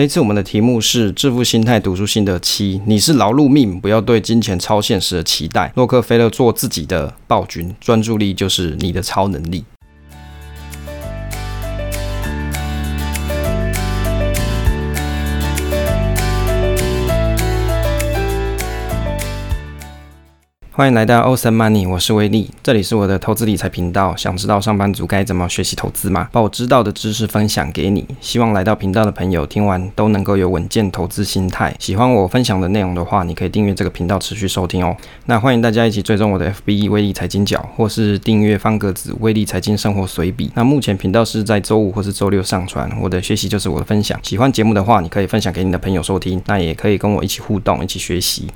这一次我们的题目是致富心态读书心得七，你是劳碌命，不要对金钱超现实的期待。洛克菲勒做自己的暴君，专注力就是你的超能力。欢迎来到 Awesome Money，我是威利，这里是我的投资理财频道。想知道上班族该怎么学习投资吗？把我知道的知识分享给你。希望来到频道的朋友听完都能够有稳健投资心态。喜欢我分享的内容的话，你可以订阅这个频道持续收听哦。那欢迎大家一起追踪我的 FB 威利财经角，或是订阅方格子威利财经生活随笔。那目前频道是在周五或是周六上传。我的学习就是我的分享。喜欢节目的话，你可以分享给你的朋友收听，那也可以跟我一起互动，一起学习。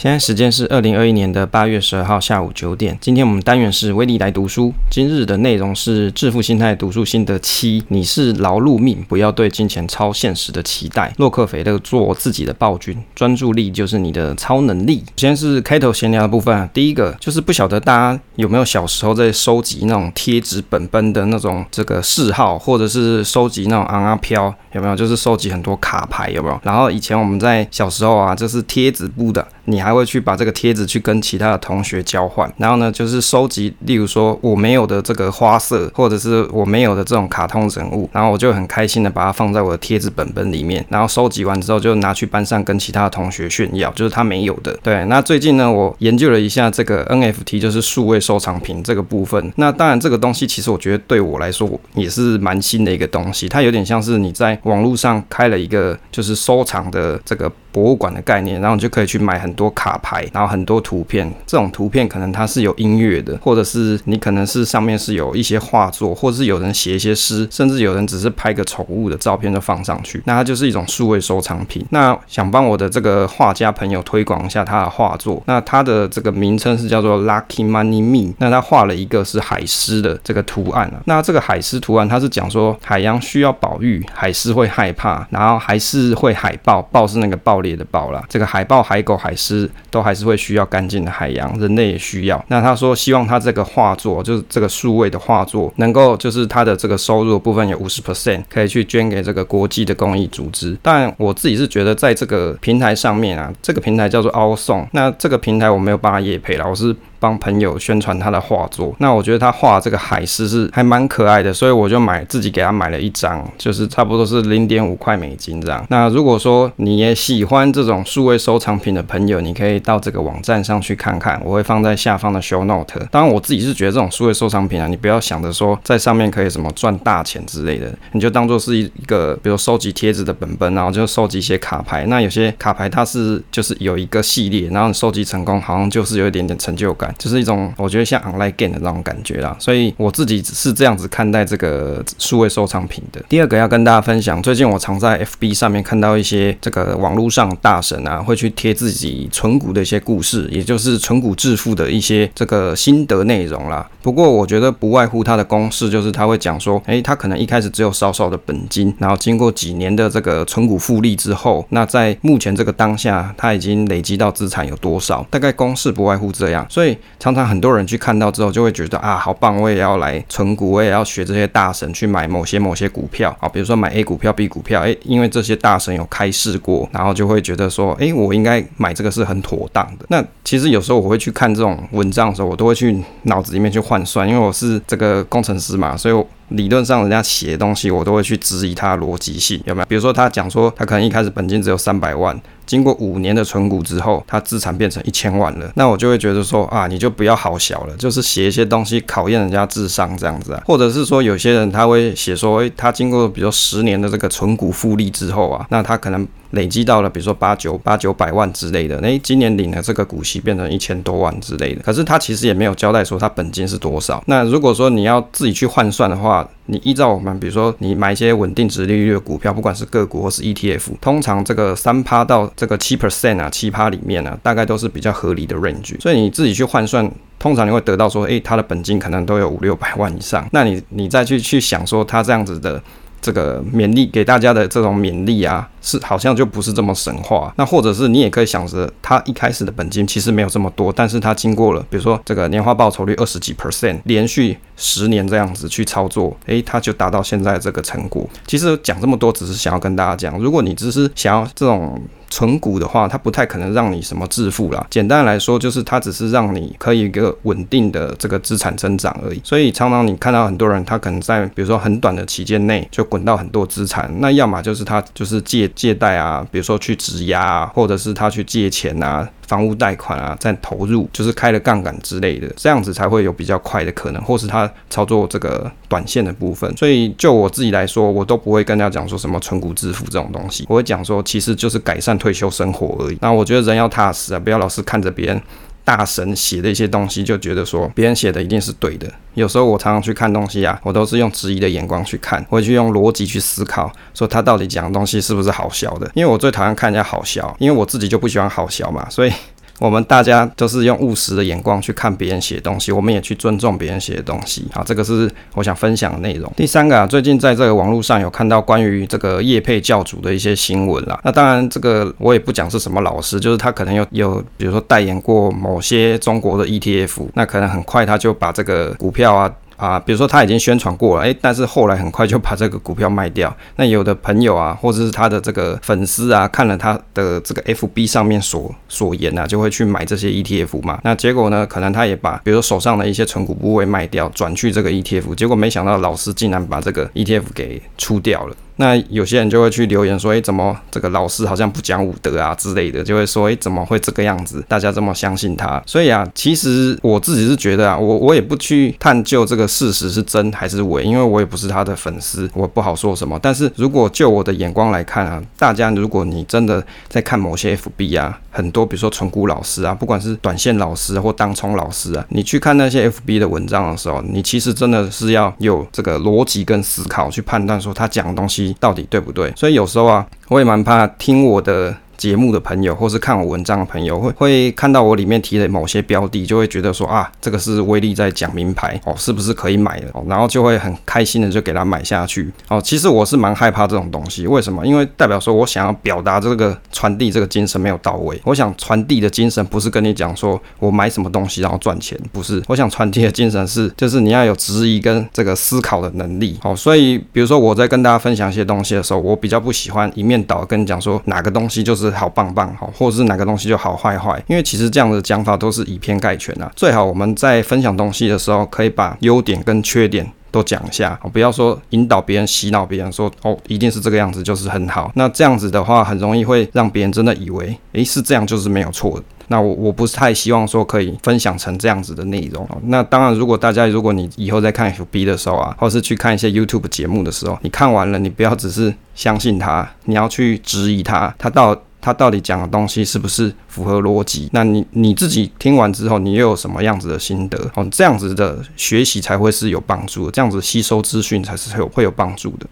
现在时间是二零二一年的八月十二号下午九点。今天我们单元是威力来读书。今日的内容是致富心态读书心得七。你是劳碌命，不要对金钱超现实的期待。洛克菲勒做自己的暴君，专注力就是你的超能力。先是开头闲聊的部分，第一个就是不晓得大家有没有小时候在收集那种贴纸本本的那种这个嗜好，或者是收集那种尪仔标，有没有？就是收集很多卡牌，有没有？然后以前我们在小时候啊，就是贴纸布的，你还。会去把这个贴纸去跟其他的同学交换，然后呢，就是收集，例如说我没有的这个花色，或者是我没有的这种卡通人物，然后我就很开心的把它放在我的贴纸本本里面，然后收集完之后就拿去班上跟其他的同学炫耀，就是他没有的。对，那最近呢，我研究了一下这个 NFT，就是数位收藏品这个部分。那当然，这个东西其实我觉得对我来说也是蛮新的一个东西，它有点像是你在网络上开了一个就是收藏的这个。博物馆的概念，然后你就可以去买很多卡牌，然后很多图片。这种图片可能它是有音乐的，或者是你可能是上面是有一些画作，或者是有人写一些诗，甚至有人只是拍个宠物的照片就放上去。那它就是一种数位收藏品。那想帮我的这个画家朋友推广一下他的画作，那他的这个名称是叫做 Lucky Money Me。那他画了一个是海狮的这个图案啊。那这个海狮图案，它是讲说海洋需要保育，海狮会害怕，然后还是会海豹，豹是那个暴烈的豹啦，这个海豹、海狗、海狮都还是会需要干净的海洋，人类也需要。那他说希望他这个画作，就是这个数位的画作，能够就是他的这个收入部分有五十 percent 可以去捐给这个国际的公益组织。但我自己是觉得在这个平台上面啊，这个平台叫做 O S O N 那这个平台我没有帮他也配了，我是。帮朋友宣传他的画作，那我觉得他画这个海狮是还蛮可爱的，所以我就买自己给他买了一张，就是差不多是零点五块美金这样。那如果说你也喜欢这种数位收藏品的朋友，你可以到这个网站上去看看，我会放在下方的 show note。当然我自己是觉得这种数位收藏品啊，你不要想着说在上面可以什么赚大钱之类的，你就当做是一个比如收集贴纸的本本，然后就收集一些卡牌。那有些卡牌它是就是有一个系列，然后你收集成功，好像就是有一点点成就感。就是一种我觉得像 online game 的那种感觉啦，所以我自己是这样子看待这个数位收藏品的。第二个要跟大家分享，最近我常在 FB 上面看到一些这个网络上大神啊，会去贴自己存股的一些故事，也就是存股致富的一些这个心得内容啦。不过我觉得不外乎他的公式，就是他会讲说，诶，他可能一开始只有少少的本金，然后经过几年的这个存股复利之后，那在目前这个当下，他已经累积到资产有多少？大概公式不外乎这样，所以。常常很多人去看到之后，就会觉得啊，好棒！我也要来存股，我也要学这些大神去买某些某些股票啊，比如说买 A 股票、B 股票，诶，因为这些大神有开示过，然后就会觉得说，诶，我应该买这个是很妥当的。那其实有时候我会去看这种文章的时候，我都会去脑子里面去换算，因为我是这个工程师嘛，所以。理论上，人家写的东西我都会去质疑他的逻辑性，有没有？比如说，他讲说他可能一开始本金只有三百万，经过五年的存股之后，他资产变成一千万了，那我就会觉得说啊，你就不要好小了，就是写一些东西考验人家智商这样子啊，或者是说有些人他会写说，诶，他经过比如十年的这个存股复利之后啊，那他可能。累积到了，比如说八九八九百万之类的，诶，今年领了这个股息变成一千多万之类的。可是他其实也没有交代说他本金是多少。那如果说你要自己去换算的话，你依照我们比如说你买一些稳定值利率的股票，不管是个股或是 ETF，通常这个三趴到这个七 percent 啊，七趴里面、啊，大概都是比较合理的 range。所以你自己去换算，通常你会得到说，诶，他的本金可能都有五六百万以上。那你你再去去想说他这样子的。这个勉励给大家的这种勉励啊，是好像就不是这么神话。那或者是你也可以想着，他一开始的本金其实没有这么多，但是他经过了比如说这个年化报酬率二十几 percent，连续十年这样子去操作，诶，他就达到现在这个成果。其实讲这么多，只是想要跟大家讲，如果你只是想要这种。存股的话，它不太可能让你什么致富啦。简单来说，就是它只是让你可以一个稳定的这个资产增长而已。所以常常你看到很多人，他可能在比如说很短的期间内就滚到很多资产，那要么就是他就是借借贷啊，比如说去质押啊，或者是他去借钱啊。房屋贷款啊，再投入就是开了杠杆之类的，这样子才会有比较快的可能，或是他操作这个短线的部分。所以就我自己来说，我都不会跟大家讲说什么存股致富这种东西，我会讲说其实就是改善退休生活而已。那我觉得人要踏实啊，不要老是看着别人。大神写的一些东西，就觉得说别人写的一定是对的。有时候我常常去看东西啊，我都是用质疑的眼光去看，我会去用逻辑去思考，说他到底讲的东西是不是好笑的。因为我最讨厌看人家好笑，因为我自己就不喜欢好笑嘛，所以。我们大家都是用务实的眼光去看别人写的东西，我们也去尊重别人写的东西。好，这个是我想分享的内容。第三个啊，最近在这个网络上有看到关于这个业配教主的一些新闻啦。那当然，这个我也不讲是什么老师，就是他可能有有，比如说代言过某些中国的 ETF，那可能很快他就把这个股票啊。啊，比如说他已经宣传过了，诶，但是后来很快就把这个股票卖掉。那有的朋友啊，或者是他的这个粉丝啊，看了他的这个 FB 上面所所言啊，就会去买这些 ETF 嘛。那结果呢，可能他也把比如说手上的一些存股部位卖掉，转去这个 ETF，结果没想到老师竟然把这个 ETF 给出掉了。那有些人就会去留言说，诶，怎么这个老师好像不讲武德啊之类的，就会说，诶，怎么会这个样子？大家这么相信他？所以啊，其实我自己是觉得啊，我我也不去探究这个事实是真还是伪，因为我也不是他的粉丝，我不好说什么。但是如果就我的眼光来看啊，大家如果你真的在看某些 FB 啊，很多比如说纯股老师啊，不管是短线老师或当冲老师啊，你去看那些 FB 的文章的时候，你其实真的是要有这个逻辑跟思考去判断说他讲的东西。到底对不对？所以有时候啊，我也蛮怕听我的。节目的朋友，或是看我文章的朋友，会会看到我里面提的某些标的，就会觉得说啊，这个是威力在讲名牌哦，是不是可以买的哦？然后就会很开心的就给他买下去哦。其实我是蛮害怕这种东西，为什么？因为代表说我想要表达这个传递这个精神没有到位。我想传递的精神不是跟你讲说我买什么东西然后赚钱，不是。我想传递的精神是，就是你要有质疑跟这个思考的能力。好，所以比如说我在跟大家分享一些东西的时候，我比较不喜欢一面倒跟你讲说哪个东西就是。好棒棒，好，或者是哪个东西就好坏坏，因为其实这样的讲法都是以偏概全啊。最好我们在分享东西的时候，可以把优点跟缺点都讲一下，不要说引导别人、洗脑别人说哦，一定是这个样子就是很好。那这样子的话，很容易会让别人真的以为，诶，是这样就是没有错。那我我不是太希望说可以分享成这样子的内容。那当然，如果大家如果你以后在看 FB 的时候啊，或是去看一些 YouTube 节目的时候，你看完了，你不要只是相信他，你要去质疑他，他到。他到底讲的东西是不是符合逻辑？那你你自己听完之后，你又有什么样子的心得？哦，这样子的学习才会是有帮助的，这样子吸收资讯才是会有会有帮助的。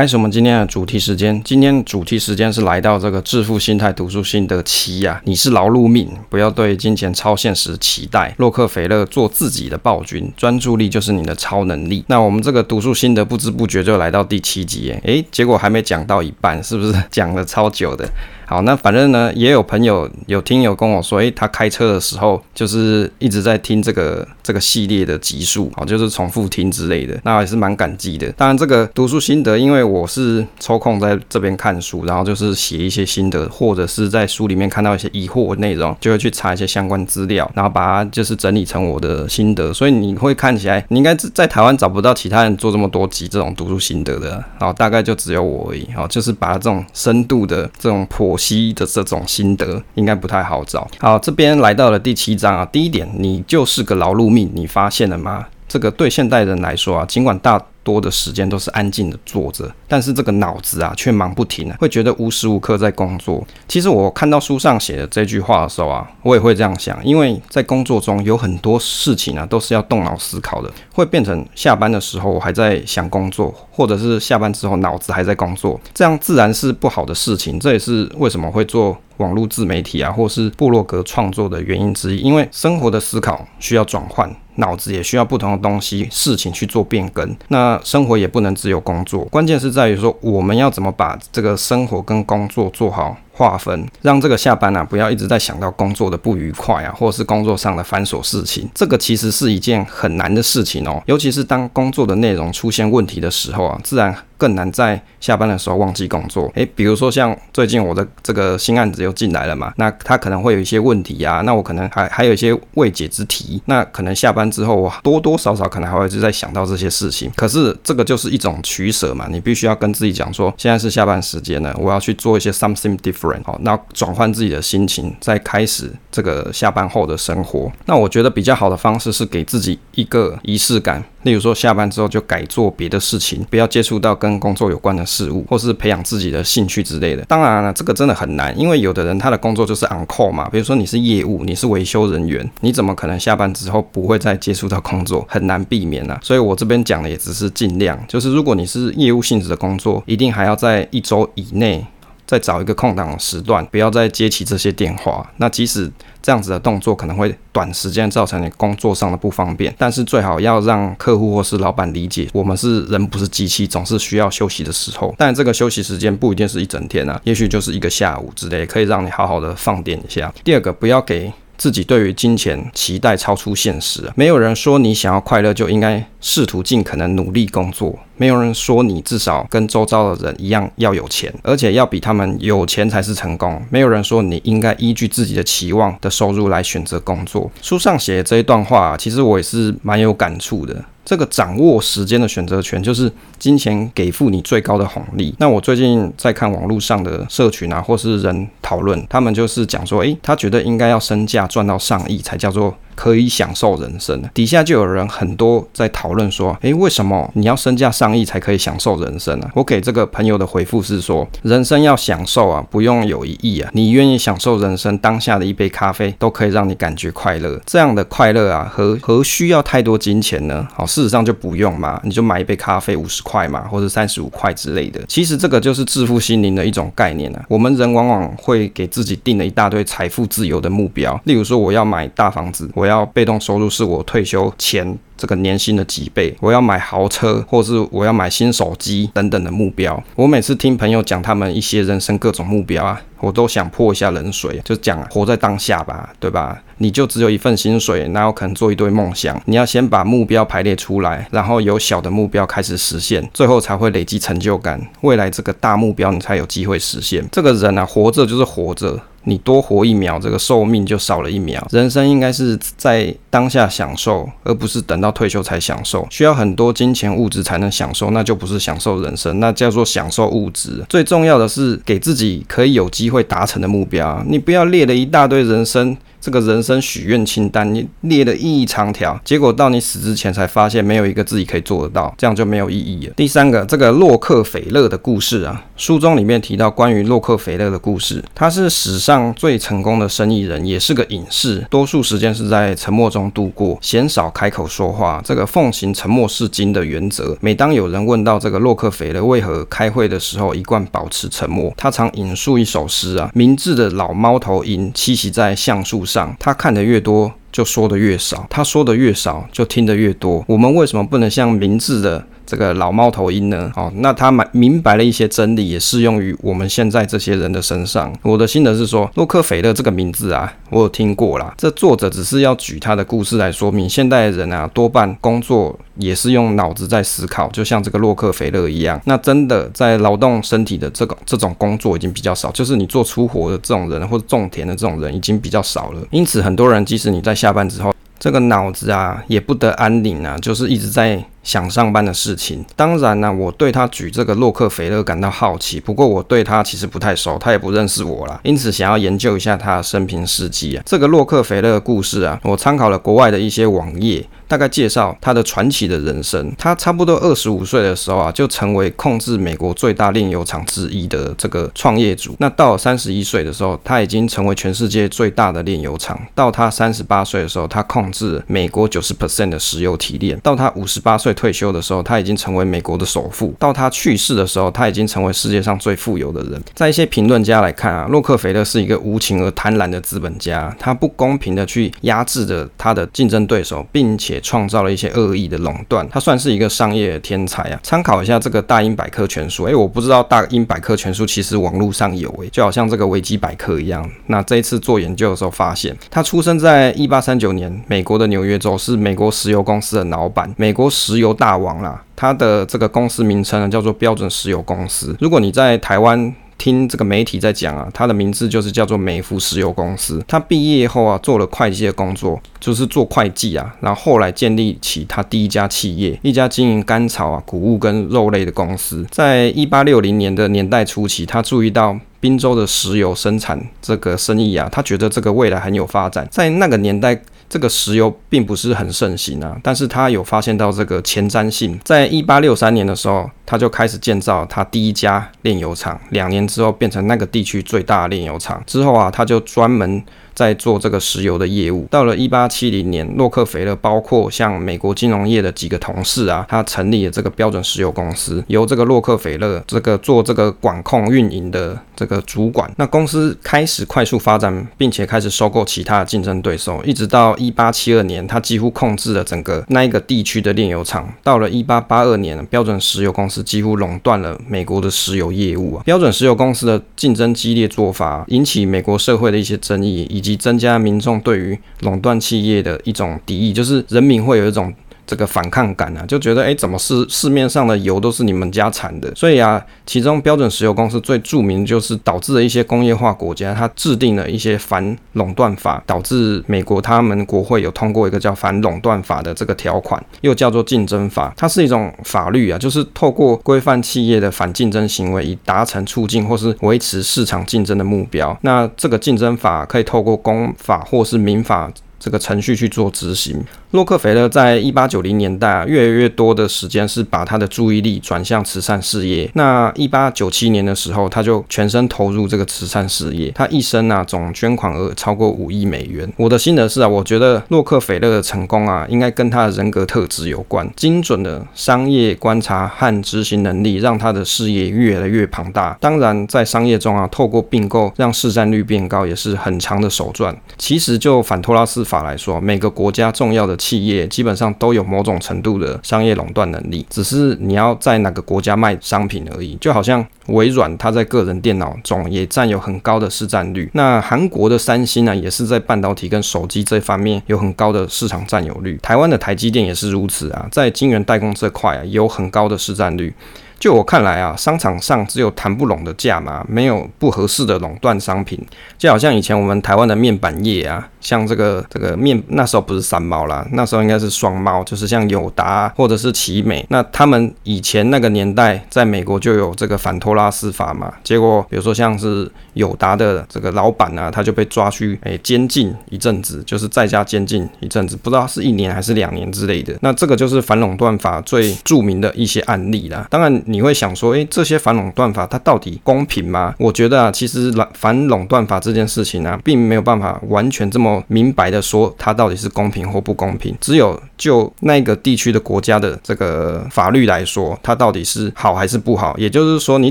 开始我们今天的主题时间。今天主题时间是来到这个致富心态读书心得七呀。你是劳碌命，不要对金钱超现实期待。洛克菲勒做自己的暴君，专注力就是你的超能力。那我们这个读书心得不知不觉就来到第七集，诶，结果还没讲到一半，是不是讲了超久的？好，那反正呢，也有朋友有听友跟我说，诶，他开车的时候就是一直在听这个这个系列的集数，哦，就是重复听之类的，那也是蛮感激的。当然，这个读书心得，因为我是抽空在这边看书，然后就是写一些心得，或者是在书里面看到一些疑惑内容，就会去查一些相关资料，然后把它就是整理成我的心得。所以你会看起来，你应该在台湾找不到其他人做这么多集这种读书心得的，然后大概就只有我而已，哦，就是把这种深度的这种剖。西医的这种心得应该不太好找。好，这边来到了第七章啊。第一点，你就是个劳碌命，你发现了吗？这个对现代人来说啊，尽管大多的时间都是安静的坐着，但是这个脑子啊却忙不停啊，会觉得无时无刻在工作。其实我看到书上写的这句话的时候啊，我也会这样想，因为在工作中有很多事情啊都是要动脑思考的，会变成下班的时候我还在想工作，或者是下班之后脑子还在工作，这样自然是不好的事情。这也是为什么会做。网络自媒体啊，或是部落格创作的原因之一。因为生活的思考需要转换，脑子也需要不同的东西、事情去做变更。那生活也不能只有工作，关键是在于说我们要怎么把这个生活跟工作做好。划分，让这个下班啊，不要一直在想到工作的不愉快啊，或者是工作上的繁琐事情。这个其实是一件很难的事情哦，尤其是当工作的内容出现问题的时候啊，自然更难在下班的时候忘记工作。诶，比如说像最近我的这个新案子又进来了嘛，那他可能会有一些问题啊，那我可能还还有一些未解之题，那可能下班之后我多多少少可能还会一直在想到这些事情。可是这个就是一种取舍嘛，你必须要跟自己讲说，现在是下班时间了，我要去做一些 something different。好，那转换自己的心情，再开始这个下班后的生活。那我觉得比较好的方式是给自己一个仪式感，例如说下班之后就改做别的事情，不要接触到跟工作有关的事物，或是培养自己的兴趣之类的。当然了，这个真的很难，因为有的人他的工作就是 on call 嘛，比如说你是业务，你是维修人员，你怎么可能下班之后不会再接触到工作？很难避免啊。所以我这边讲的也只是尽量，就是如果你是业务性质的工作，一定还要在一周以内。再找一个空档时段，不要再接起这些电话。那即使这样子的动作可能会短时间造成你工作上的不方便，但是最好要让客户或是老板理解，我们是人不是机器，总是需要休息的时候。但这个休息时间不一定是一整天啊，也许就是一个下午之类，可以让你好好的放电一下。第二个，不要给。自己对于金钱期待超出现实，没有人说你想要快乐就应该试图尽可能努力工作，没有人说你至少跟周遭的人一样要有钱，而且要比他们有钱才是成功，没有人说你应该依据自己的期望的收入来选择工作。书上写的这一段话，其实我也是蛮有感触的。这个掌握时间的选择权，就是金钱给付你最高的红利。那我最近在看网络上的社群啊，或是人讨论，他们就是讲说，诶，他觉得应该要身价赚到上亿才叫做。可以享受人生，底下就有人很多在讨论说，诶，为什么你要身价上亿才可以享受人生呢？我给这个朋友的回复是说，人生要享受啊，不用有一亿啊，你愿意享受人生当下的一杯咖啡，都可以让你感觉快乐。这样的快乐啊，何何需要太多金钱呢？好，事实上就不用嘛，你就买一杯咖啡五十块嘛，或者三十五块之类的。其实这个就是致富心灵的一种概念啊。我们人往往会给自己定了一大堆财富自由的目标，例如说我要买大房子，我要。被动收入是我退休前这个年薪的几倍，我要买豪车，或是我要买新手机等等的目标。我每次听朋友讲他们一些人生各种目标啊，我都想泼一下冷水，就讲活在当下吧，对吧？你就只有一份薪水，哪有可能做一堆梦想？你要先把目标排列出来，然后由小的目标开始实现，最后才会累积成就感。未来这个大目标你才有机会实现。这个人啊，活着就是活着。你多活一秒，这个寿命就少了一秒。人生应该是在当下享受，而不是等到退休才享受。需要很多金钱物质才能享受，那就不是享受人生，那叫做享受物质。最重要的是给自己可以有机会达成的目标。你不要列了一大堆人生。这个人生许愿清单，你列了一长条，结果到你死之前才发现没有一个自己可以做得到，这样就没有意义了。第三个，这个洛克菲勒的故事啊，书中里面提到关于洛克菲勒的故事，他是史上最成功的生意人，也是个隐士，多数时间是在沉默中度过，鲜少开口说话。这个奉行沉默是金的原则。每当有人问到这个洛克菲勒为何开会的时候一贯保持沉默，他常引述一首诗啊：“明智的老猫头鹰栖息在橡树上。”，他看的越多，就说的越少；他说的越少，就听的越多。我们为什么不能像明智的这个老猫头鹰呢？哦，那他蛮明白了一些真理，也适用于我们现在这些人的身上。我的心得是说，洛克菲勒这个名字啊，我有听过啦。这作者只是要举他的故事来说明，现代人啊，多半工作也是用脑子在思考，就像这个洛克菲勒一样。那真的在劳动身体的这个这种工作已经比较少，就是你做粗活的这种人或者种田的这种人已经比较少了。因此，很多人即使你在下班之后，这个脑子啊也不得安宁啊，就是一直在。想上班的事情，当然呢，我对他举这个洛克菲勒感到好奇。不过我对他其实不太熟，他也不认识我啦，因此想要研究一下他的生平事迹啊。这个洛克菲勒的故事啊，我参考了国外的一些网页，大概介绍他的传奇的人生。他差不多二十五岁的时候啊，就成为控制美国最大炼油厂之一的这个创业主。那到三十一岁的时候，他已经成为全世界最大的炼油厂。到他三十八岁的时候，他控制美国九十 percent 的石油提炼。到他五十八岁。岁退休的时候，他已经成为美国的首富；到他去世的时候，他已经成为世界上最富有的人。在一些评论家来看啊，洛克菲勒是一个无情而贪婪的资本家，他不公平的去压制着他的竞争对手，并且创造了一些恶意的垄断。他算是一个商业天才啊！参考一下这个大英百科全书，诶，我不知道大英百科全书其实网络上有诶，就好像这个维基百科一样。那这一次做研究的时候发现，他出生在一八三九年，美国的纽约州，是美国石油公司的老板，美国石油大王啦。他的这个公司名称呢，叫做标准石油公司。如果你在台湾听这个媒体在讲啊，他的名字就是叫做美孚石油公司。他毕业后啊，做了会计的工作，就是做会计啊。然后后来建立起他第一家企业，一家经营甘草啊、谷物跟肉类的公司。在一八六零年的年代初期，他注意到滨州的石油生产这个生意啊，他觉得这个未来很有发展。在那个年代。这个石油并不是很盛行啊，但是他有发现到这个前瞻性，在一八六三年的时候，他就开始建造他第一家炼油厂，两年之后变成那个地区最大炼油厂。之后啊，他就专门在做这个石油的业务。到了一八七零年，洛克菲勒包括像美国金融业的几个同事啊，他成立了这个标准石油公司，由这个洛克菲勒这个做这个管控运营的这个主管。那公司开始快速发展，并且开始收购其他的竞争对手，一直到一八七二年，他几乎控制了整个那一个地区的炼油厂。到了一八八二年，标准石油公司几乎垄断了美国的石油业务啊。标准石油公司的竞争激烈做法，引起美国社会的一些争议，以及增加民众对于垄断企业的一种敌意，就是人民会有一种。这个反抗感啊，就觉得哎，怎么是市面上的油都是你们家产的？所以啊，其中标准石油公司最著名就是导致了一些工业化国家，它制定了一些反垄断法，导致美国他们国会有通过一个叫反垄断法的这个条款，又叫做竞争法。它是一种法律啊，就是透过规范企业的反竞争行为，以达成促进或是维持市场竞争的目标。那这个竞争法可以透过公法或是民法。这个程序去做执行。洛克菲勒在一八九零年代啊，越来越多的时间是把他的注意力转向慈善事业。那一八九七年的时候，他就全身投入这个慈善事业。他一生啊，总捐款额超过五亿美元。我的心得是啊，我觉得洛克菲勒的成功啊，应该跟他的人格特质有关。精准的商业观察和执行能力，让他的事业越来越庞大。当然，在商业中啊，透过并购让市占率变高，也是很强的手段。其实就反托拉斯法来说，每个国家重要的企业基本上都有某种程度的商业垄断能力，只是你要在哪个国家卖商品而已。就好像微软，它在个人电脑中也占有很高的市占率。那韩国的三星呢，也是在半导体跟手机这方面有很高的市场占有率。台湾的台积电也是如此啊，在晶圆代工这块啊，有很高的市占率。就我看来啊，商场上只有谈不拢的价码，没有不合适的垄断商品。就好像以前我们台湾的面板业啊，像这个这个面那时候不是三猫啦，那时候应该是双猫，就是像友达或者是奇美。那他们以前那个年代在美国就有这个反托拉斯法嘛，结果比如说像是友达的这个老板啊，他就被抓去诶监禁一阵子，就是在家监禁一阵子，不知道是一年还是两年之类的。那这个就是反垄断法最著名的一些案例啦。当然。你会想说，诶，这些反垄断法它到底公平吗？我觉得啊，其实反垄断法这件事情、啊，并没有办法完全这么明白的说它到底是公平或不公平。只有就那个地区的国家的这个法律来说，它到底是好还是不好。也就是说，你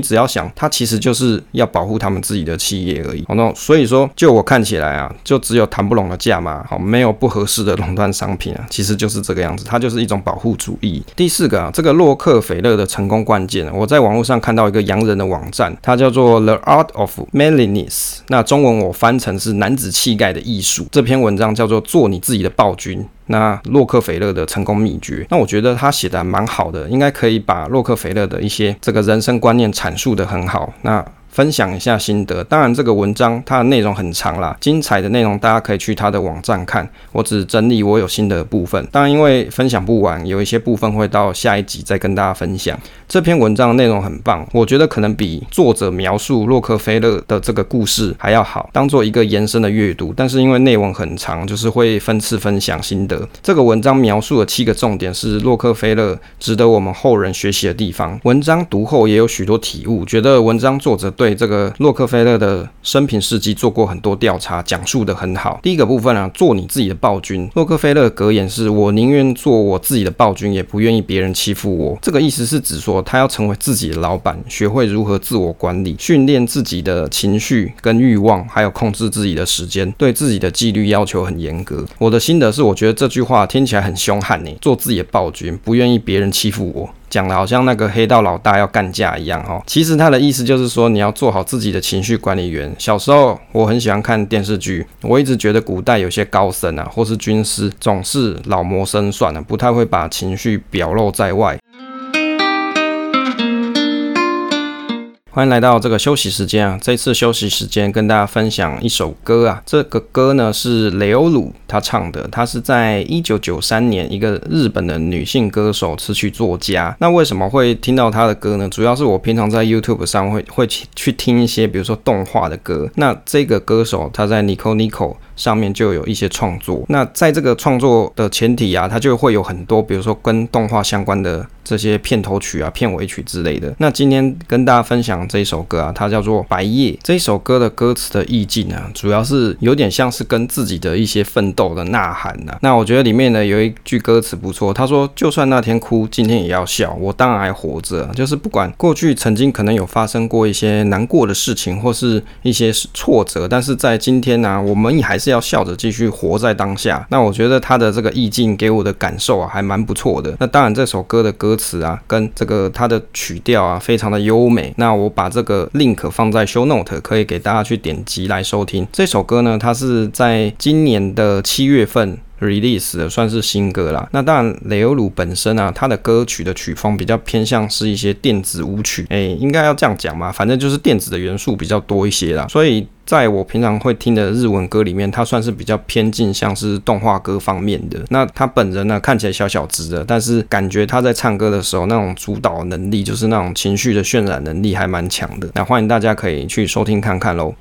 只要想，它其实就是要保护他们自己的企业而已。好，那所以说，就我看起来啊，就只有谈不拢的价嘛，好，没有不合适的垄断商品啊，其实就是这个样子，它就是一种保护主义。第四个啊，这个洛克菲勒的成功关。我在网络上看到一个洋人的网站，它叫做 The Art of Manliness，那中文我翻成是男子气概的艺术。这篇文章叫做做你自己的暴君。那洛克菲勒的成功秘诀，那我觉得他写的蛮好的，应该可以把洛克菲勒的一些这个人生观念阐述得很好。那分享一下心得，当然这个文章它的内容很长啦，精彩的内容大家可以去他的网站看，我只整理我有心得的部分。当然因为分享不完，有一些部分会到下一集再跟大家分享。这篇文章的内容很棒，我觉得可能比作者描述洛克菲勒的这个故事还要好，当做一个延伸的阅读。但是因为内容很长，就是会分次分享心得。这个文章描述的七个重点是洛克菲勒值得我们后人学习的地方。文章读后也有许多体悟，觉得文章作者。对这个洛克菲勒的生平事迹做过很多调查，讲述得很好。第一个部分啊，做你自己的暴君。洛克菲勒格言是：“我宁愿做我自己的暴君，也不愿意别人欺负我。”这个意思是指说，他要成为自己的老板，学会如何自我管理，训练自己的情绪跟欲望，还有控制自己的时间，对自己的纪律要求很严格。我的心得是，我觉得这句话听起来很凶悍呢，做自己的暴君，不愿意别人欺负我。讲的好像那个黑道老大要干架一样哈，其实他的意思就是说，你要做好自己的情绪管理员。小时候我很喜欢看电视剧，我一直觉得古代有些高僧啊，或是军师，总是老谋深算啊，不太会把情绪表露在外。欢迎来到这个休息时间啊！这次休息时间跟大家分享一首歌啊，这个歌呢是雷欧鲁他唱的，他是在一九九三年一个日本的女性歌手、词曲作家。那为什么会听到他的歌呢？主要是我平常在 YouTube 上会会去听一些，比如说动画的歌。那这个歌手他在 Nico Nico 上面就有一些创作。那在这个创作的前提啊，它就会有很多，比如说跟动画相关的。这些片头曲啊、片尾曲之类的。那今天跟大家分享这一首歌啊，它叫做《白夜》。这一首歌的歌词的意境啊，主要是有点像是跟自己的一些奋斗的呐喊呐、那我觉得里面呢有一句歌词不错，他说：“就算那天哭，今天也要笑，我当然还活着。”就是不管过去曾经可能有发生过一些难过的事情，或是一些挫折，但是在今天呢、我们也还是要笑着继续活在当下。那我觉得他的这个意境给我的感受啊，还蛮不错的。那当然，这首歌的歌。词啊，跟这个它的曲调啊，非常的优美。那我把这个 link 放在 show note，可以给大家去点击来收听。这首歌呢，它是在今年的七月份 release 的，算是新歌啦。那当然，雷欧鲁本身啊，他的歌曲的曲风比较偏向是一些电子舞曲，哎，应该要这样讲嘛，反正就是电子的元素比较多一些啦，所以。在我平常会听的日文歌里面，他算是比较偏近像是动画歌方面的。那他本人呢，看起来小小只的，但是感觉他在唱歌的时候那种主导能力，就是那种情绪的渲染能力还蛮强的。那欢迎大家可以去收听看看喽。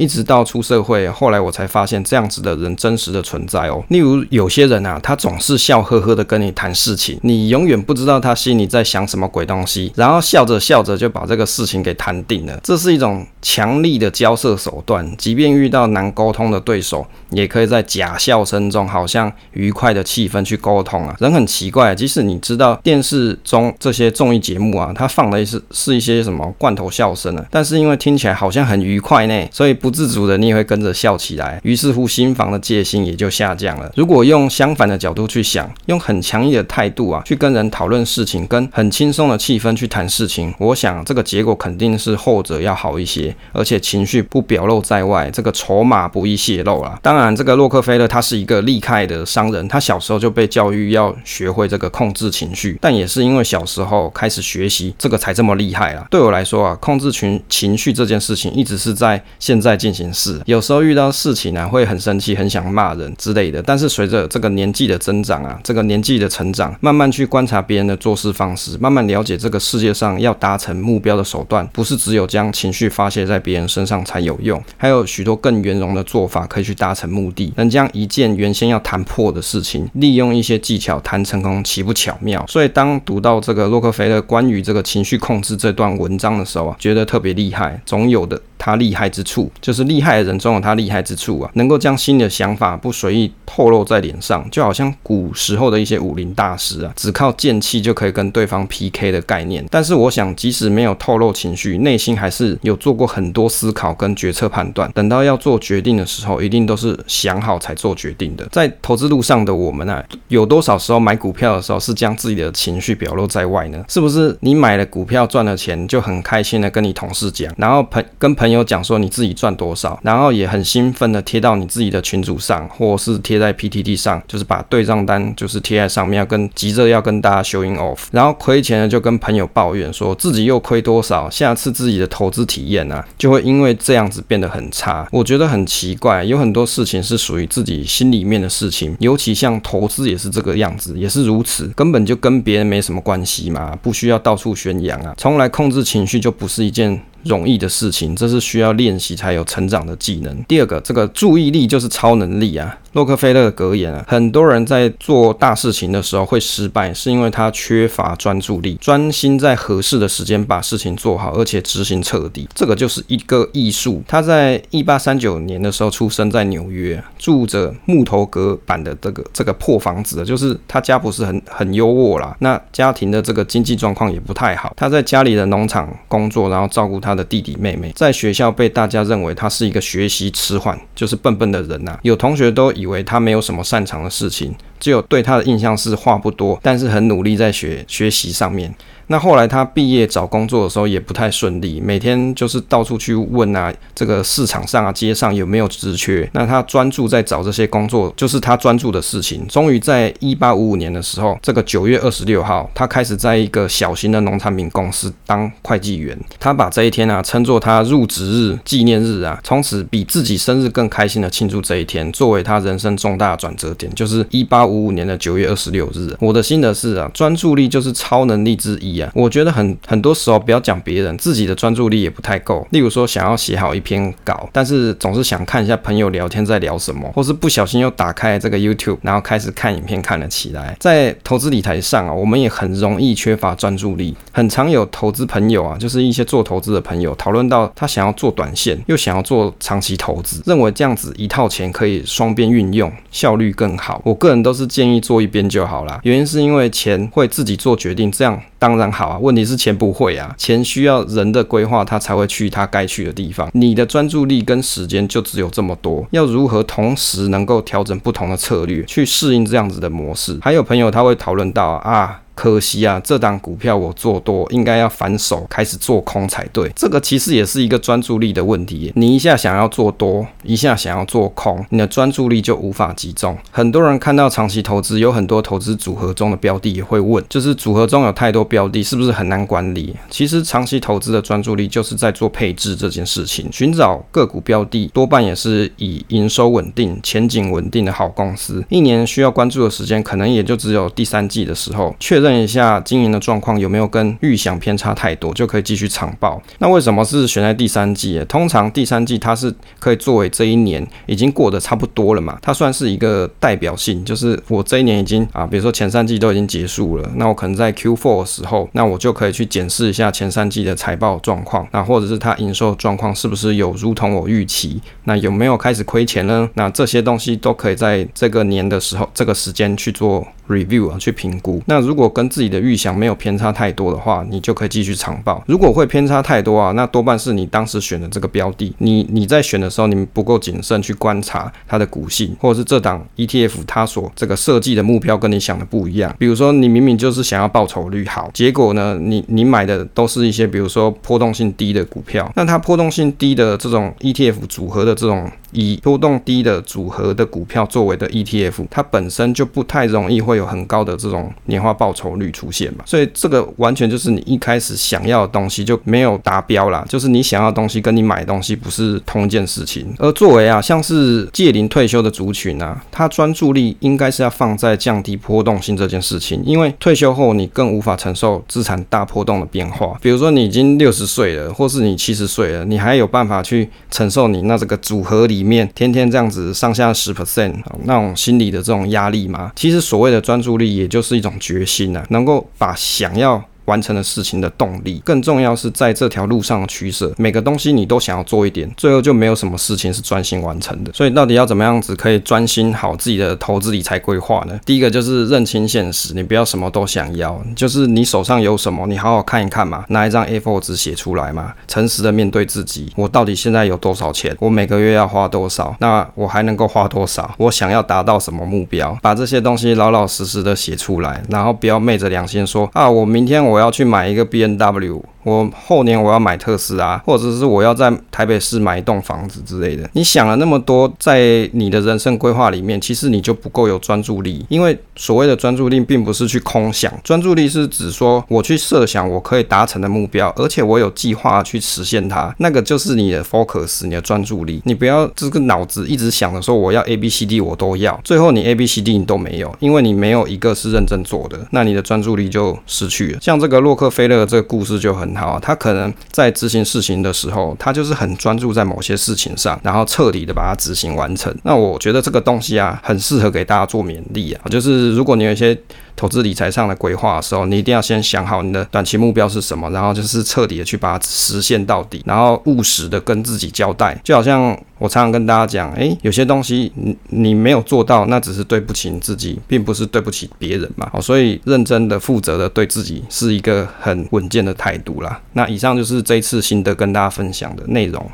一直到出社会，后来我才发现这样子的人真实的存在哦。例如有些人啊，他总是笑呵呵的跟你谈事情，你永远不知道他心里在想什么鬼东西，然后笑着笑着就把这个事情给谈定了。这是一种强力的交涉手段，即便遇到难沟通的对手，也可以在假笑声中，好像愉快的气氛去沟通啊。人很奇怪，即使你知道电视中这些综艺节目啊，它放的是是一些什么罐头笑声啊，但是因为听起来好像很愉快呢，所以不。自主的，你也会跟着笑起来，于是乎心房的戒心也就下降了。如果用相反的角度去想，用很强硬的态度啊，去跟人讨论事情，跟很轻松的气氛去谈事情，我想这个结果肯定是后者要好一些，而且情绪不表露在外，这个筹码不易泄露啦。当然，这个洛克菲勒他是一个厉害的商人，他小时候就被教育要学会这个控制情绪，但也是因为小时候开始学习这个才这么厉害啦。对我来说啊，控制情情绪这件事情一直是在现在。进行式，有时候遇到事情啊，会很生气，很想骂人之类的。但是随着这个年纪的增长啊，这个年纪的成长，慢慢去观察别人的做事方式，慢慢了解这个世界上要达成目标的手段，不是只有将情绪发泄在别人身上才有用，还有许多更圆融的做法可以去达成目的。能将一件原先要谈破的事情，利用一些技巧谈成功，岂不巧妙？所以当读到这个洛克菲勒关于这个情绪控制这段文章的时候啊，觉得特别厉害，总有的。他厉害之处，就是厉害的人总有他厉害之处啊，能够将心里的想法不随意透露在脸上，就好像古时候的一些武林大师啊，只靠剑气就可以跟对方 PK 的概念。但是我想，即使没有透露情绪，内心还是有做过很多思考跟决策判断。等到要做决定的时候，一定都是想好才做决定的。在投资路上的我们啊，有多少时候买股票的时候是将自己的情绪表露在外呢？是不是你买了股票赚了钱，就很开心的跟你同事讲，然后朋跟朋友。讲说你自己赚多少，然后也很兴奋的贴到你自己的群组上，或是贴在 PTT 上，就是把对账单就是贴在上面，要跟急着要跟大家 showing off，然后亏钱呢就跟朋友抱怨说自己又亏多少，下次自己的投资体验啊，就会因为这样子变得很差。我觉得很奇怪，有很多事情是属于自己心里面的事情，尤其像投资也是这个样子，也是如此，根本就跟别人没什么关系嘛，不需要到处宣扬啊，从来控制情绪就不是一件。容易的事情，这是需要练习才有成长的技能。第二个，这个注意力就是超能力啊。洛克菲勒的格言啊，很多人在做大事情的时候会失败，是因为他缺乏专注力，专心在合适的时间把事情做好，而且执行彻底。这个就是一个艺术。他在一八三九年的时候出生在纽约，住着木头隔板的这个这个破房子，就是他家不是很很优渥啦。那家庭的这个经济状况也不太好。他在家里的农场工作，然后照顾他的弟弟妹妹。在学校被大家认为他是一个学习迟缓，就是笨笨的人呐、有同学都以为他没有什么擅长的事情，只有对他的印象是话不多，但是很努力在学学习上面。那后来他毕业找工作的时候也不太顺利，每天就是到处去问啊，这个市场上啊、街上有没有职缺。那他专注在找这些工作，就是他专注的事情。终于在一八五五年的时候，这个九月二十六号，他开始在一个小型的农产品公司当会计员。他把这一天啊称作他入职日纪念日啊，从此比自己生日更开心的庆祝这一天，作为他人生重大转折点，就是一八五五年的九月二十六日。我的心得是啊，专注力就是超能力之一。我觉得很很多时候，不要讲别人，自己的专注力也不太够。例如说，想要写好一篇稿，但是总是想看一下朋友聊天在聊什么，或是不小心又打开这个 YouTube，然后开始看影片看了起来。在投资理财上啊，我们也很容易缺乏专注力。很常有投资朋友啊，就是一些做投资的朋友，讨论到他想要做短线，又想要做长期投资，认为这样子一套钱可以双边运用，效率更好。我个人都是建议做一边就好啦，原因是因为钱会自己做决定，这样。当然好啊，问题是钱不会啊，钱需要人的规划，他才会去他该去的地方。你的专注力跟时间就只有这么多，要如何同时能够调整不同的策略，去适应这样子的模式？还有朋友他会讨论到啊。可惜啊，这档股票我做多，应该要反手开始做空才对。这个其实也是一个专注力的问题。你一下想要做多，一下想要做空，你的专注力就无法集中。很多人看到长期投资有很多投资组合中的标的，也会问，就是组合中有太多标的，是不是很难管理？其实长期投资的专注力就是在做配置这件事情，寻找个股标的，多半也是以营收稳定、前景稳定的好公司。一年需要关注的时间，可能也就只有第三季的时候，确认。看一下经营的状况有没有跟预想偏差太多，就可以继续长报。那为什么是选在第三季？通常第三季它是可以作为这一年已经过得差不多了嘛，它算是一个代表性，就是我这一年已经啊，比如说前三季都已经结束了，那我可能在 Q4 的时候，那我就可以去检视一下前三季的财报状况，那或者是它营收状况是不是有如同我预期，那有没有开始亏钱呢？那这些东西都可以在这个年的时候，这个时间去做 review 啊，去评估。那如果跟跟自己的预想没有偏差太多的话，你就可以继续长报。如果会偏差太多啊，那多半是你当时选的这个标的，你你在选的时候你不够谨慎去观察它的股性，或者是这档 ETF 它所这个设计的目标跟你想的不一样。比如说你明明就是想要报酬率好，结果呢，你你买的都是一些比如说波动性低的股票，那它波动性低的这种 ETF 组合的这种。以波动低的组合的股票作为的 ETF，它本身就不太容易会有很高的这种年化报酬率出现嘛，所以这个完全就是你一开始想要的东西就没有达标啦，就是你想要的东西跟你买的东西不是同一件事情。而作为啊，像是届龄退休的族群啊，他专注力应该是要放在降低波动性这件事情，因为退休后你更无法承受资产大波动的变化。比如说你已经六十岁了，或是你七十岁了，你还有办法去承受你那这个组合里。里面天天这样子上下十 percent，那种心理的这种压力吗，其实所谓的专注力，也就是一种决心啊，能够把想要。完成的事情的动力，更重要是在这条路上的取舍。每个东西你都想要做一点，最后就没有什么事情是专心完成的。所以到底要怎么样子可以专心好自己的投资理财规划呢？第一个就是认清现实，你不要什么都想要，就是你手上有什么，你好好看一看嘛，拿一张 A4 纸写出来嘛，诚实的面对自己，我到底现在有多少钱？我每个月要花多少？那我还能够花多少？我想要达到什么目标？把这些东西老老实实的写出来，然后不要昧着良心说啊，我明天我。我要去买一个 BNW。我后年我要买特斯拉，或者是我要在台北市买一栋房子之类的。你想了那么多，在你的人生规划里面，其实你就不够有专注力。因为所谓的专注力，并不是去空想，专注力是指说我去设想我可以达成的目标，而且我有计划去实现它。那个就是你的 focus，你的专注力。你不要这个脑子一直想着说我要 A B C D 我都要，最后你 A B C D 你都没有，因为你没有一个是认真做的，那你的专注力就失去了。像这个洛克菲勒这个故事就很。好，他可能在执行事情的时候，他就是很专注在某些事情上，然后彻底的把它执行完成。那我觉得这个东西啊，很适合给大家做勉励啊，就是如果你有一些。投资理财上的规划的时候，你一定要先想好你的短期目标是什么，然后就是彻底的去把它实现到底，然后务实的跟自己交代。就好像我常常跟大家讲，诶，有些东西你你没有做到，那只是对不起你自己，并不是对不起别人嘛。好，所以认真的、负责的对自己是一个很稳健的态度啦。那以上就是这一次心得跟大家分享的内容。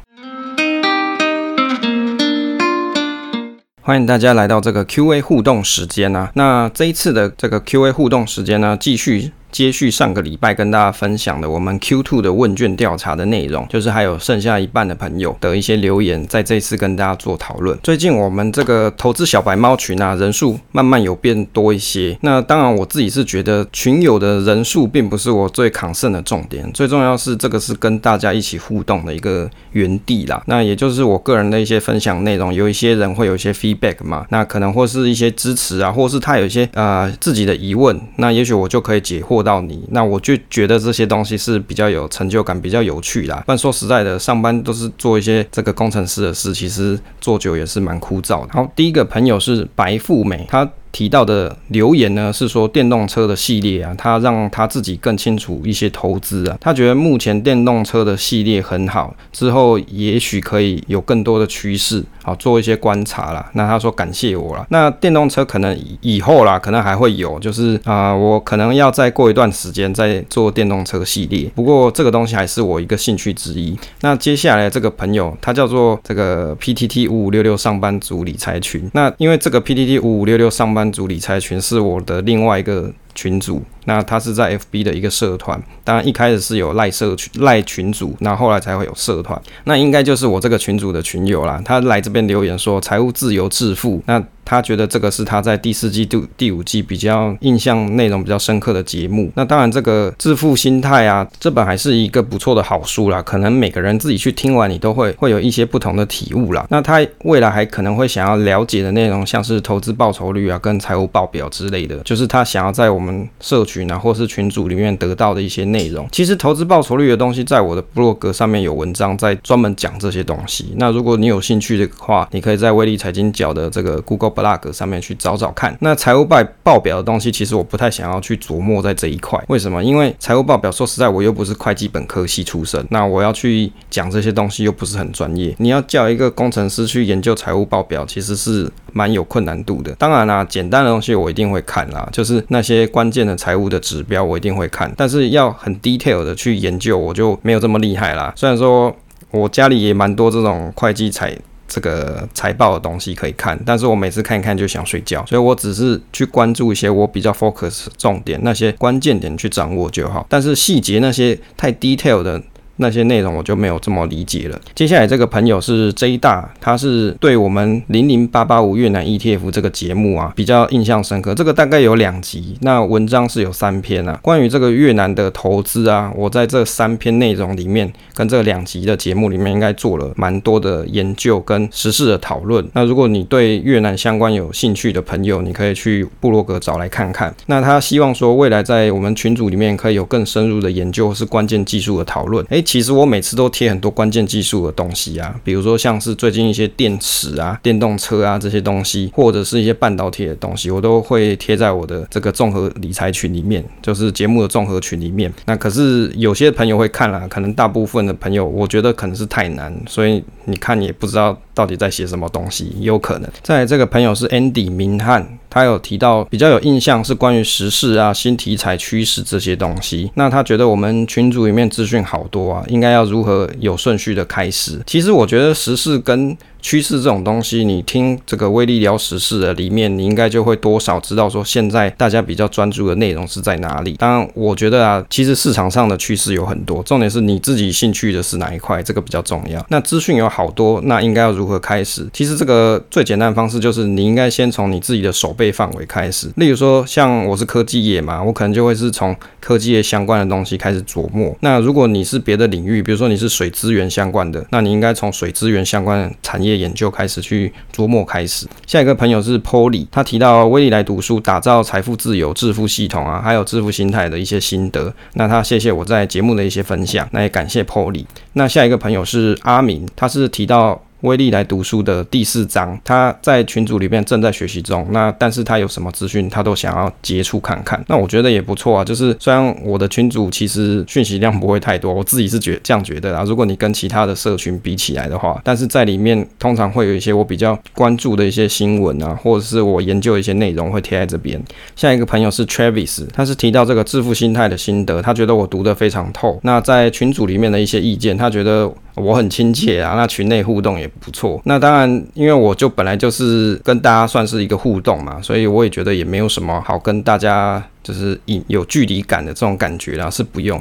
欢迎大家来到这个 Q&A 互动时间啊，那这一次的这个 Q&A 互动时间呢，继续。接续上个礼拜跟大家分享的我们 Q2 的问卷调查的内容，就是还有剩下一半的朋友的一些留言，在这次跟大家做讨论。最近我们这个投资小白猫群啊，人数慢慢有变多一些。那当然我自己是觉得群友的人数并不是我最抗胜的重点，最重要是这个是跟大家一起互动的一个园地啦。那也就是我个人的一些分享内容，有一些人会有一些 feedback 嘛，那可能或是一些支持啊，或是他有一些呃自己的疑问，那也许我就可以解惑。到你，那我就觉得这些东西是比较有成就感、比较有趣啦。但说实在的，上班都是做一些这个工程师的事，其实做久也是蛮枯燥的。好，第一个朋友是白富美，她。提到的留言呢，是说电动车的系列啊，他让他自己更清楚一些投资啊，他觉得目前电动车的系列很好，之后也许可以有更多的趋势，好做一些观察啦。那他说感谢我啦。那电动车可能以后啦，可能还会有，就是啊、我可能要再过一段时间再做电动车系列。不过这个东西还是我一个兴趣之一。那接下来这个朋友，他叫做这个 PTT 五五六六上班族理财群。那因为这个 PTT 五五六六上班组理财群是我的另外一个群主，那他是在 FB 的一个社团，当然一开始是有赖社群赖群主，那后来才会有社团，那应该就是我这个群主的群友啦。他来这边留言说财务自由致富，那。他觉得这个是他在第四季度、第五季比较印象内容比较深刻的节目。那当然，这个致富心态啊，这本还是一个不错的好书啦。可能每个人自己去听完，你都会会有一些不同的体悟啦。那他未来还可能会想要了解的内容，像是投资报酬率啊，跟财务报表之类的，就是他想要在我们社群啊，或是群组里面得到的一些内容。其实投资报酬率的东西，在我的部落格上面有文章在专门讲这些东西。那如果你有兴趣的话，你可以在威力财经角的这个 Google blog 上面去找找看，那财务报报表的东西，其实我不太想要去琢磨在这一块。为什么？因为财务报表，说实在，我又不是会计本科系出身，那我要去讲这些东西又不是很专业。你要叫一个工程师去研究财务报表，其实是蛮有困难度的。当然啦，简单的东西我一定会看啦，就是那些关键的财务的指标我一定会看，但是要很 detail 的去研究，我就没有这么厉害啦。虽然说我家里也蛮多这种会计财。这个财报的东西可以看，但是我每次看一看就想睡觉，所以我只是去关注一些我比较 focus 重点，那些关键点去掌握就好，但是细节那些太 detail 的。那些内容我就没有这么理解了。接下来这个朋友是 J 大，他是对我们零零八八五越南 ETF 这个节目啊比较印象深刻。这个大概有两集，那文章是有三篇啊。关于这个越南的投资啊，我在这三篇内容里面跟这两集的节目里面应该做了蛮多的研究跟时事的讨论。那如果你对越南相关有兴趣的朋友，你可以去部落格找来看看。那他希望说未来在我们群组里面可以有更深入的研究，是关键技术的讨论。诶。其实我每次都贴很多关键技术的东西啊，比如说像是最近一些电池啊、电动车啊这些东西，或者是一些半导体的东西，我都会贴在我的这个综合理财群里面，就是节目的综合群里面。那可是有些朋友会看啦，可能大部分的朋友，我觉得可能是太难，所以你看也不知道到底在写什么东西，有可能。在这个朋友是 Andy 明翰。他有提到比较有印象是关于时事啊、新题材、趋势这些东西。那他觉得我们群组里面资讯好多啊，应该要如何有顺序的开始？其实我觉得时事跟趋势这种东西，你听这个威力聊时事的里面，你应该就会多少知道说现在大家比较专注的内容是在哪里。当然，我觉得啊，其实市场上的趋势有很多，重点是你自己兴趣的是哪一块，这个比较重要。那资讯有好多，那应该要如何开始？其实这个最简单的方式就是你应该先从你自己的手背范围开始。例如说，像我是科技业嘛，我可能就会是从科技业相关的东西开始琢磨。那如果你是别的领域，比如说你是水资源相关的，那你应该从水资源相关的产业。研究开始去琢磨开始。下一个朋友是 Polly，他提到威利来读书打造财富自由致富系统啊，还有致富心态的一些心得。那他谢谢我在节目的一些分享，那也感谢 Polly。那下一个朋友是阿明，他是提到。威利来读书的第四章，他在群组里面正在学习中。那但是他有什么资讯，他都想要接触看看。那我觉得也不错啊。就是虽然我的群组其实讯息量不会太多，我自己是觉这样觉得啊。如果你跟其他的社群比起来的话，但是在里面通常会有一些我比较关注的一些新闻啊，或者是我研究一些内容会贴在这边。下一个朋友是 Travis，他是提到这个致富心态的心得，他觉得我读得非常透。那在群组里面的一些意见，他觉得。我很亲切啊，那群内互动也不错。那当然，因为我就本来就是跟大家算是一个互动嘛，所以我也觉得也没有什么好跟大家就是有有距离感的这种感觉啦，是不用。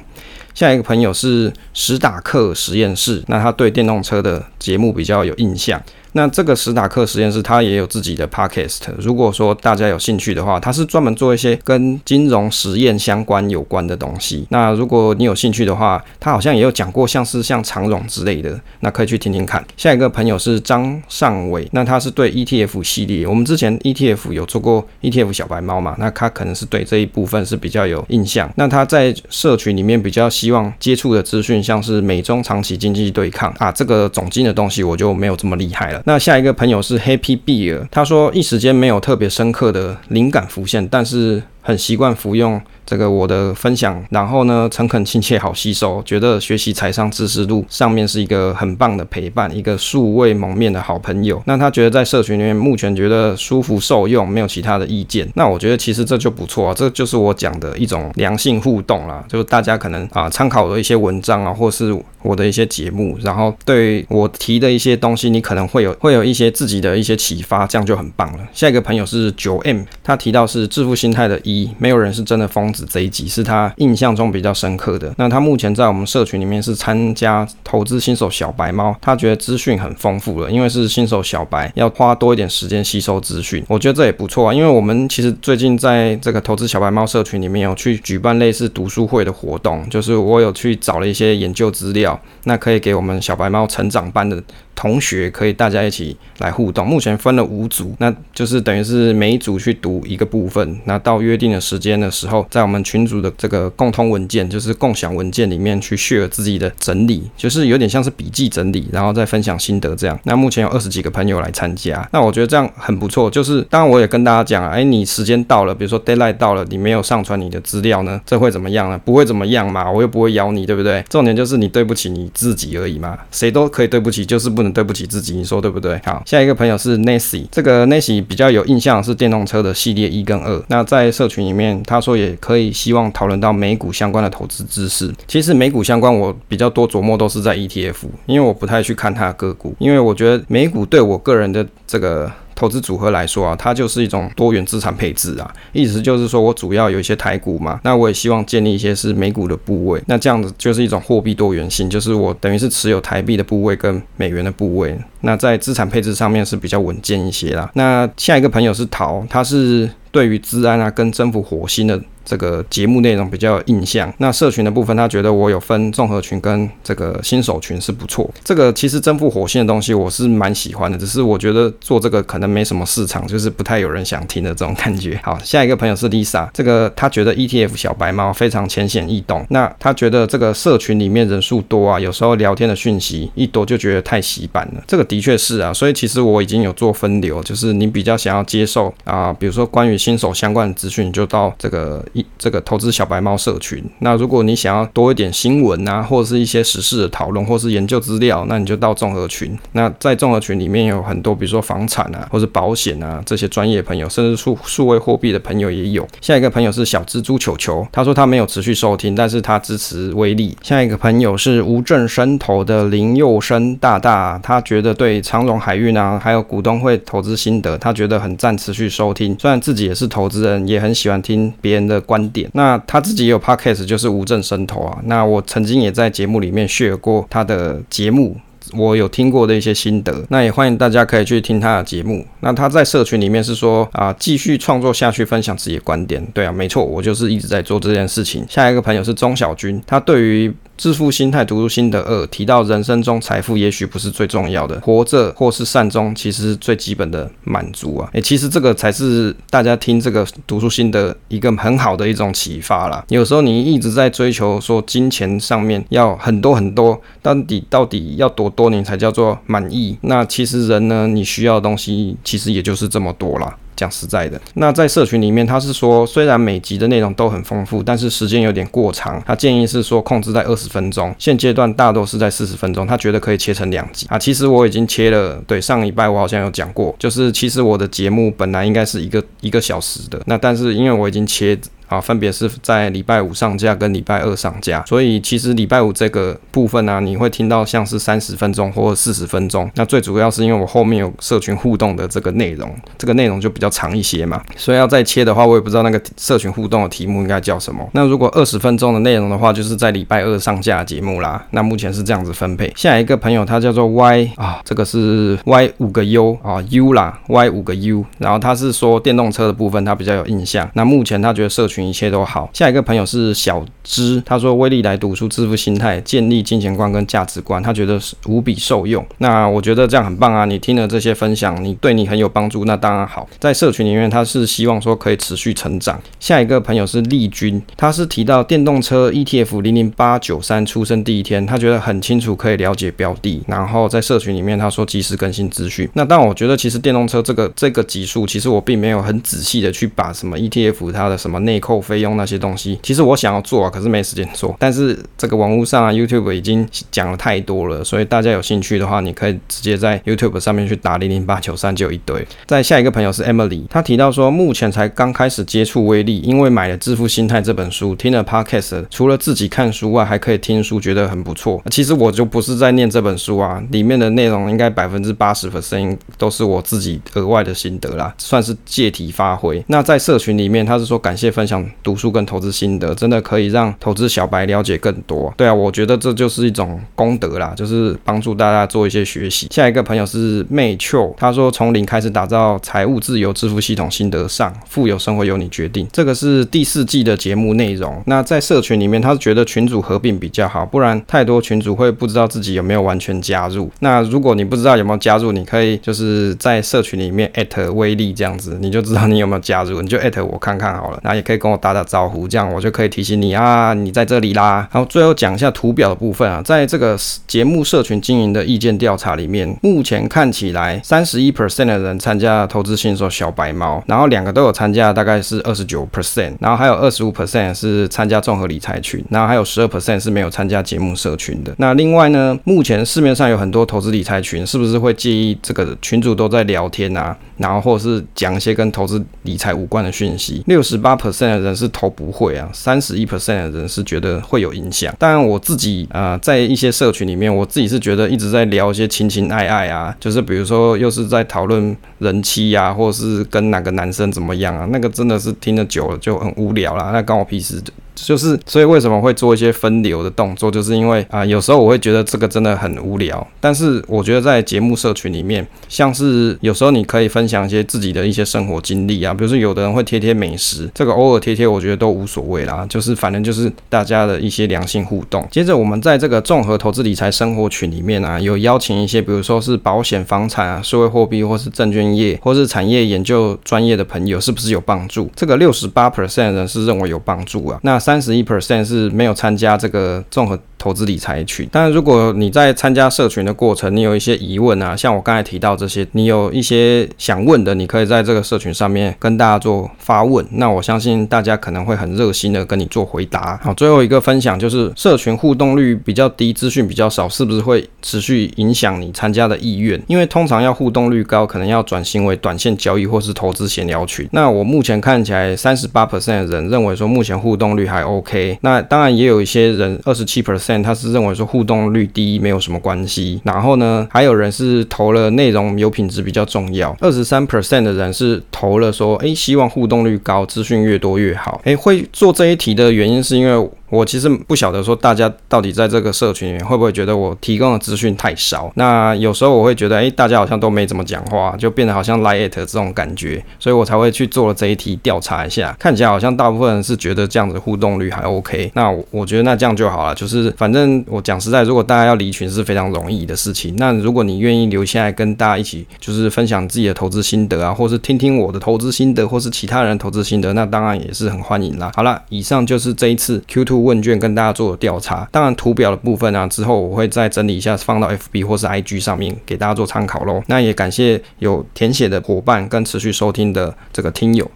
下一个朋友是史达克实验室，那他对电动车的节目比较有印象。那这个史达克实验室，它也有自己的 podcast。如果说大家有兴趣的话，它是专门做一些跟金融实验相关有关的东西。那如果你有兴趣的话，他好像也有讲过，像是像长荣之类的，那可以去听听看。下一个朋友是张尚伟，那他是对 ETF 系列，我们之前 ETF 有做过 ETF 小白猫嘛，那他可能是对这一部分是比较有印象。那他在社群里面比较希望接触的资讯，像是美中长期经济对抗啊，这个总经的东西我就没有这么厉害了。那下一个朋友是 Happy Beer，他说一时间没有特别深刻的灵感浮现，但是很习惯服用。这个我的分享，然后呢，诚恳亲切，好吸收，觉得学习财商知识路上面是一个很棒的陪伴，一个素未谋面的好朋友。那他觉得在社群里面目前觉得舒服受用，没有其他的意见。那我觉得其实这就不错啊，这就是我讲的一种良性互动啦，就是大家可能啊参考的一些文章啊，或是我的一些节目，然后对我提的一些东西，你可能会有会有一些自己的一些启发，这样就很棒了。下一个朋友是九 M，他提到是致富心态的一，没有人是真的疯。这一集是他印象中比较深刻的。那他目前在我们社群里面是参加投资新手小白猫，他觉得资讯很丰富了，因为是新手小白，要花多一点时间吸收资讯。我觉得这也不错啊，因为我们其实最近在这个投资小白猫社群里面有去举办类似读书会的活动，就是我有去找了一些研究资料，那可以给我们小白猫成长班的。同学可以大家一起来互动，目前分了五组，那就是等于是每一组去读一个部分，那到约定的时间的时候，在我们群组的这个共通文件，就是共享文件里面去 share 自己的整理，就是有点像是笔记整理，然后再分享心得这样。那目前有二十几个朋友来参加，那我觉得这样很不错。就是当然我也跟大家讲，哎，你时间到了，比如说 deadline 到了，你没有上传你的资料呢，这会怎么样呢？不会怎么样嘛，我又不会咬你，对不对？重点就是你对不起你自己而已嘛，谁都可以对不起，就是不对不起自己，你说对不对？好，下一个朋友是 Nancy，这个 Nancy 比较有印象是电动车的系列一跟二。那在社群里面，他说也可以希望讨论到美股相关的投资知识。其实美股相关我比较多琢磨都是在 ETF，因为我不太去看它的个股，因为我觉得美股对我个人的这个。投资组合来说啊，它就是一种多元资产配置啊，意思就是说我主要有一些台股嘛，那我也希望建立一些是美股的部位，那这样子就是一种货币多元性，就是我等于是持有台币的部位跟美元的部位，那在资产配置上面是比较稳健一些啦。那下一个朋友是陶，他是对于资安啊跟征服火星的。这个节目内容比较有印象，那社群的部分，他觉得我有分综合群跟这个新手群是不错。这个其实征服火星的东西我是蛮喜欢的，只是我觉得做这个可能没什么市场，就是不太有人想听的这种感觉。好，下一个朋友是 Lisa，这个他觉得 ETF 小白猫非常浅显易懂。那他觉得这个社群里面人数多啊，有时候聊天的讯息一多就觉得太洗版了。这个的确是啊，所以其实我已经有做分流，就是你比较想要接受啊，比如说关于新手相关的资讯，就到这个。一这个投资小白猫社群，那如果你想要多一点新闻啊，或者是一些时事的讨论，或是研究资料，那你就到综合群。那在综合群里面有很多，比如说房产啊，或是保险啊这些专业朋友，甚至数数位货币的朋友也有。下一个朋友是小蜘蛛球球，他说他没有持续收听，但是他支持威力。下一个朋友是无证生投的林佑生大大，他觉得对长荣海运啊，还有股东会投资心得，他觉得很赞，持续收听。虽然自己也是投资人，也很喜欢听别人的。观点，那他自己也有 podcast，就是无证生投啊。那我曾经也在节目里面 share 过他的节目，我有听过的一些心得。那也欢迎大家可以去听他的节目。那他在社群里面是说啊，继续创作下去，分享自己的观点。对啊，没错，我就是一直在做这件事情。下一个朋友是钟小军，他对于致富心态读书心得二提到，人生中财富也许不是最重要的，活着或是善终，其实是最基本的满足啊。诶，其实这个才是大家听这个读书心得一个很好的一种启发啦。有时候你一直在追求说金钱上面要很多很多，到底到底要多多你才叫做满意？那其实人呢，你需要的东西其实也就是这么多啦。讲实在的，那在社群里面，他是说，虽然每集的内容都很丰富，但是时间有点过长。他建议是说控制在二十分钟，现阶段大多是在四十分钟。他觉得可以切成两集啊。其实我已经切了，对，上礼拜我好像有讲过，就是其实我的节目本来应该是一个一个小时的，那但是因为我已经切。啊，分别是在礼拜五上架跟礼拜二上架，所以其实礼拜五这个部分呢、你会听到像是三十分钟或四十分钟。那最主要是因为我后面有社群互动的这个内容，这个内容就比较长一些嘛，所以要再切的话，我也不知道那个社群互动的题目应该叫什么。那如果二十分钟的内容的话，就是在礼拜二上架节目啦。那目前是这样子分配。下一个朋友他叫做 Y 啊，这个是 Y 五个 U 啊 U 啦，Y 五个 U，然后他是说电动车的部分他比较有印象。那目前他觉得社群群一切都好。下一个朋友是小芝，他说威力来读书，致富心态，建立金钱观跟价值观，他觉得是无比受用。那我觉得这样很棒啊！你听了这些分享，你对你很有帮助，那当然好。在社群里面，他是希望说可以持续成长。下一个朋友是丽君，他是提到电动车 ETF 零零八九三出生第一天，他觉得很清楚，可以了解标的。然后在社群里面，他说及时更新资讯。那但我觉得其实电动车这个这个级数，其实我并没有很仔细的去把什么 ETF 它的什么内扣费用。那些东西，其实我想要做啊，可是没时间做。但是这个网络上啊，YouTube 已经讲了太多了，所以大家有兴趣的话，你可以直接在 YouTube 上面去打零零八九三就有一堆。再下一个朋友是 Emily，他提到说，目前才刚开始接触威力，因为买了《致富心态》这本书，听了 Podcast，除了自己看书外，还可以听书，觉得很不错。其实我就不是在念这本书啊，里面的内容应该百分之八十的声音都是我自己额外的心得啦，算是借题发挥。那在社群里面，他是说感谢分享读。书跟投资心得真的可以让投资小白了解更多。对啊，我觉得这就是一种功德啦，就是帮助大家做一些学习。下一个朋友是妹秋，他说从零开始打造财务自由致富系统心得上，富有生活由你决定。这个是第四季的节目内容。那在社群里面，他是觉得群组合并比较好，不然太多群主会不知道自己有没有完全加入。那如果你不知道有没有加入，你可以就是在社群里面艾特威力这样子，你就知道你有没有加入，你就艾特我看看好了。那也可以跟我打打招呼，这样我就可以提醒你啊，你在这里啦。然后最后讲一下图表的部分啊，在这个节目社群经营的意见调查里面，目前看起来三十一 percent 的人参加投资新手小白猫，然后两个都有参加，大概是二十九 percent，然后还有二十五 percent 是参加综合理财群，然后还有十二 percent 是没有参加节目社群的。那另外呢，目前市面上有很多投资理财群，是不是会介意这个群主都在聊天啊？然后或者是讲一些跟投资理财无关的讯息？六十八 percent 人是投不会啊，三十一 percent 的人是觉得会有影响。当然我自己啊、在一些社群里面，我自己是觉得一直在聊一些情情爱爱啊，就是比如说又是在讨论人妻啊，或者是跟哪个男生怎么样啊，那个真的是听得久了就很无聊啦，那关我屁事。就是，所以为什么会做一些分流的动作，就是因为啊、有时候我会觉得这个真的很无聊。但是我觉得在节目社群里面，像是有时候你可以分享一些自己的一些生活经历啊，比如说有的人会贴贴美食，这个偶尔贴贴，我觉得都无所谓啦。就是反正就是大家的一些良性互动。接着我们在这个综合投资理财生活群里面啊，有邀请一些，比如说是保险、房产啊、数位货币或是证券业或是产业研究专业的朋友，是不是有帮助？这个六十八 percent 人是认为有帮助啊。那三十一 percent 是没有参加这个综合投资理财群，但如果你在参加社群的过程，你有一些疑问啊，像我刚才提到这些，你有一些想问的，你可以在这个社群上面跟大家做发问，那我相信大家可能会很热心的跟你做回答。好，最后一个分享就是社群互动率比较低，资讯比较少，是不是会持续影响你参加的意愿？因为通常要互动率高，可能要转型为短线交易或是投资闲聊群。那我目前看起来，三十八 percent 的人认为说目前互动率还 OK，那当然也有一些人二十七 percent。他是认为说互动率低没有什么关系，然后呢，还有人是投了内容有品质比较重要，二十三 percent 的人是投了说，诶，希望互动率高，资讯越多越好。诶，会做这一题的原因是因为。我其实不晓得说大家到底在这个社群里面会不会觉得我提供的资讯太少。那有时候我会觉得，哎，大家好像都没怎么讲话，就变得好像 Line@ 这种感觉，所以我才会去做了这一题调查一下，看起来好像大部分人是觉得这样子互动率还 OK。那我觉得那这样就好了，就是反正我讲实在，如果大家要离群是非常容易的事情。那如果你愿意留下来跟大家一起，就是分享自己的投资心得啊，或是听听我的投资心得，或是其他人投资心得，那当然也是很欢迎啦。好了，以上就是这一次 Q2 问卷跟大家做调查。当然图表的部分啊，之后我会再整理一下，放到 FB 或是 IG 上面给大家做参考喽。那也感谢有填写的伙伴跟持续收听的这个听友。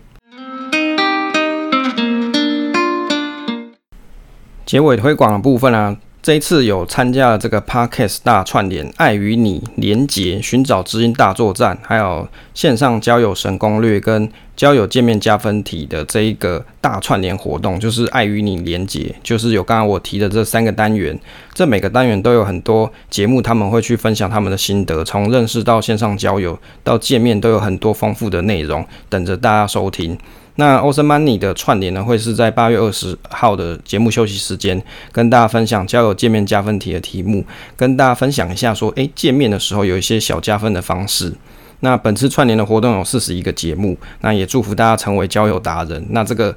结尾推广的部分啊。这一次有参加了这个 Podcast 大串联，爱与你连结，寻找知音大作战，还有线上交友神攻略跟交友见面加分题的这一个大串联活动，就是爱与你连结，就是有刚刚我提的这三个单元，这每个单元都有很多节目，他们会去分享他们的心得，从认识到线上交友到见面，都有很多丰富的内容等着大家收听。那 Awesome Money 的串联呢，会是在八月二十号的节目休息时间，跟大家分享交友见面加分题的题目，跟大家分享一下说，诶，见面的时候有一些小加分的方式。那本次串联的活动有四十一个节目，那也祝福大家成为交友达人。那这个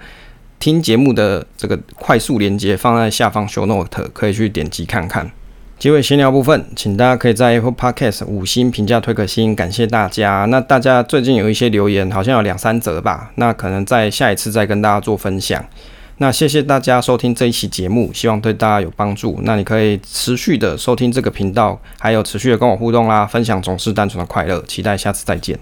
听节目的这个快速连接放在下方 Show Note，可以去点击看看。结尾闲聊部分，请大家可以在 Apple Podcast 五星评价推个星，感谢大家。那大家最近有一些留言，好像有两三则吧，那可能在下一次再跟大家做分享。那谢谢大家收听这一期节目，希望对大家有帮助。那你可以持续的收听这个频道，还有持续的跟我互动啦，分享总是单纯的快乐。期待下次再见。